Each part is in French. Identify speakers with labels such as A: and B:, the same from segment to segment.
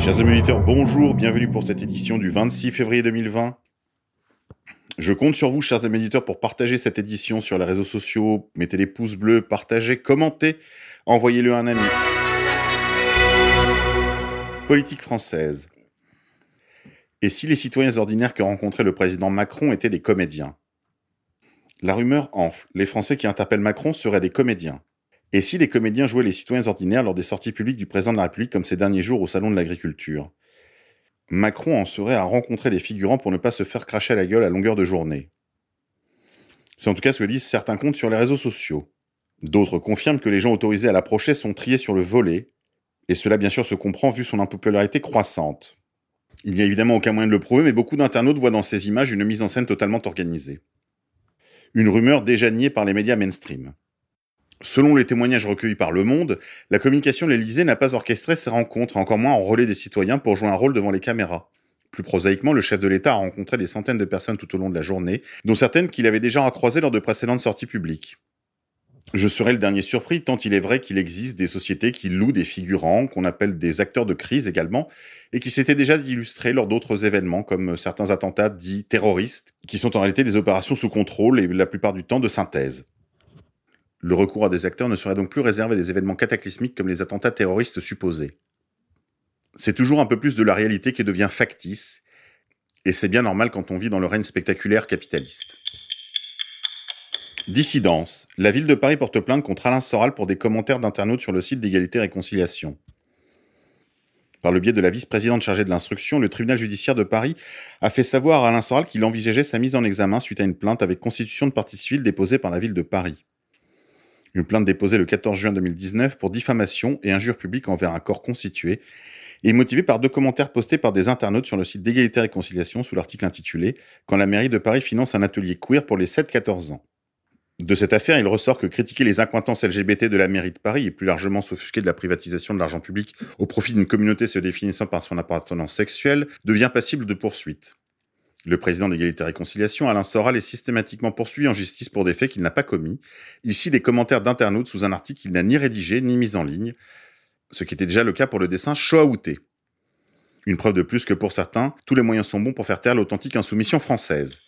A: Chers amis bonjour, bienvenue pour cette édition du 26 février 2020. Je compte sur vous, chers amis pour partager cette édition sur les réseaux sociaux. Mettez des pouces bleus, partagez, commentez, envoyez-le à un ami. Politique française. Et si les citoyens ordinaires que rencontrait le président Macron étaient des comédiens? La rumeur enfle. Les Français qui interpellent Macron seraient des comédiens. Et si les comédiens jouaient les citoyens ordinaires lors des sorties publiques du président de la République comme ces derniers jours au Salon de l'Agriculture? Macron en serait à rencontrer des figurants pour ne pas se faire cracher à la gueule à longueur de journée. C'est en tout cas ce que disent certains comptes sur les réseaux sociaux. D'autres confirment que les gens autorisés à l'approcher sont triés sur le volet, et cela bien sûr se comprend vu son impopularité croissante. Il n'y a évidemment aucun moyen de le prouver, mais beaucoup d'internautes voient dans ces images une mise en scène totalement organisée. Une rumeur déjà niée par les médias mainstream. Selon les témoignages recueillis par Le Monde, la communication de l'Élysée n'a pas orchestré ces rencontres, encore moins en relais des citoyens pour jouer un rôle devant les caméras. Plus prosaïquement, le chef de l'État a rencontré des centaines de personnes tout au long de la journée, dont certaines qu'il avait déjà recroisées lors de précédentes sorties publiques. Je serais le dernier surpris, tant il est vrai qu'il existe des sociétés qui louent des figurants, qu'on appelle des acteurs de crise également, et qui s'étaient déjà illustrés lors d'autres événements, comme certains attentats dits terroristes, qui sont en réalité des opérations sous contrôle et la plupart du temps de synthèse. Le recours à des acteurs ne serait donc plus réservé à des événements cataclysmiques comme les attentats terroristes supposés. C'est toujours un peu plus de la réalité qui devient factice, et c'est bien normal quand on vit dans le règne spectaculaire capitaliste. Dissidence. La ville de Paris porte plainte contre Alain Soral pour des commentaires d'internautes sur le site d'égalité et réconciliation. Par le biais de la vice-présidente chargée de l'instruction, le tribunal judiciaire de Paris a fait savoir à Alain Soral qu'il envisageait sa mise en examen suite à une plainte avec constitution de partie civile déposée par la ville de Paris. Une plainte déposée le 14 juin 2019 pour diffamation et injure publique envers un corps constitué et motivée par deux commentaires postés par des internautes sur le site d'égalité et réconciliation sous l'article intitulé Quand la mairie de Paris finance un atelier queer pour les 7-14 ans. De cette affaire, il ressort que critiquer les incointances LGBT de la mairie de Paris et plus largement s'offusquer de la privatisation de l'argent public au profit d'une communauté se définissant par son appartenance sexuelle devient passible de poursuite. Le président d'égalité et réconciliation, Alain Soral, est systématiquement poursuivi en justice pour des faits qu'il n'a pas commis. Ici, des commentaires d'internautes sous un article qu'il n'a ni rédigé ni mis en ligne, ce qui était déjà le cas pour le dessin Shoahouté. Une preuve de plus que pour certains, tous les moyens sont bons pour faire taire l'authentique insoumission française.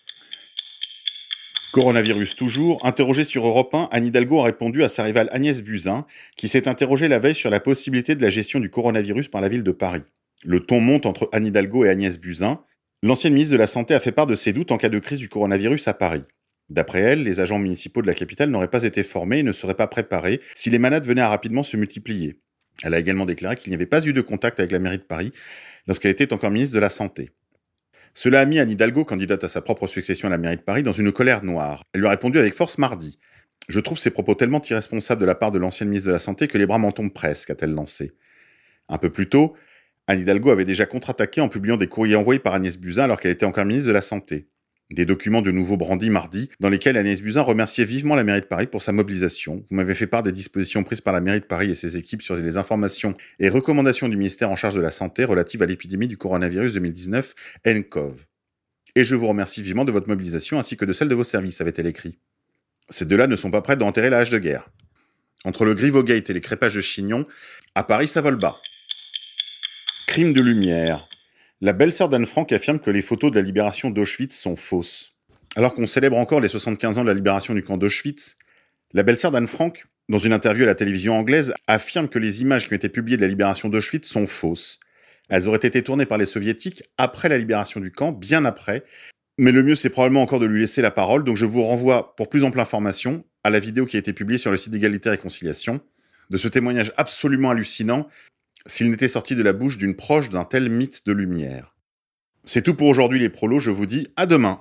A: Coronavirus toujours, interrogé sur Europe 1, Anne Hidalgo a répondu à sa rivale Agnès Buzyn, qui s'est interrogée la veille sur la possibilité de la gestion du coronavirus par la ville de Paris. Le ton monte entre Anne Hidalgo et Agnès Buzyn, L'ancienne ministre de la Santé a fait part de ses doutes en cas de crise du coronavirus à Paris. D'après elle, les agents municipaux de la capitale n'auraient pas été formés et ne seraient pas préparés si les malades venaient à rapidement se multiplier. Elle a également déclaré qu'il n'y avait pas eu de contact avec la mairie de Paris lorsqu'elle était encore ministre de la Santé. Cela a mis Anne Hidalgo, candidate à sa propre succession à la mairie de Paris, dans une colère noire. Elle lui a répondu avec force mardi. Je trouve ces propos tellement irresponsables de la part de l'ancienne ministre de la Santé que les bras m'en tombent presque, a-t-elle lancé. Un peu plus tôt, Anne Hidalgo avait déjà contre-attaqué en publiant des courriers envoyés par Agnès Buzyn alors qu'elle était encore ministre de la Santé. Des documents de nouveau brandis mardi, dans lesquels Agnès Buzyn remerciait vivement la mairie de Paris pour sa mobilisation. Vous m'avez fait part des dispositions prises par la mairie de Paris et ses équipes sur les informations et recommandations du ministère en charge de la Santé relatives à l'épidémie du coronavirus 2019, NCOV. Et je vous remercie vivement de votre mobilisation ainsi que de celle de vos services, avait-elle écrit. Ces deux-là ne sont pas prêts d'enterrer la hache de guerre. Entre le Grivogate et les crépages de Chignon, à Paris ça vole bas. Crime de lumière. La belle-sœur d'Anne Frank affirme que les photos de la libération d'Auschwitz sont fausses. Alors qu'on célèbre encore les 75 ans de la libération du camp d'Auschwitz, la belle-sœur d'Anne Frank, dans une interview à la télévision anglaise, affirme que les images qui ont été publiées de la libération d'Auschwitz sont fausses. Elles auraient été tournées par les soviétiques après la libération du camp, bien après. Mais le mieux, c'est probablement encore de lui laisser la parole, donc je vous renvoie pour plus ample information à la vidéo qui a été publiée sur le site d'égalité et réconciliation, de ce témoignage absolument hallucinant s'il n'était sorti de la bouche d'une proche d'un tel mythe de lumière. C'est tout pour aujourd'hui les prolos, je vous dis à demain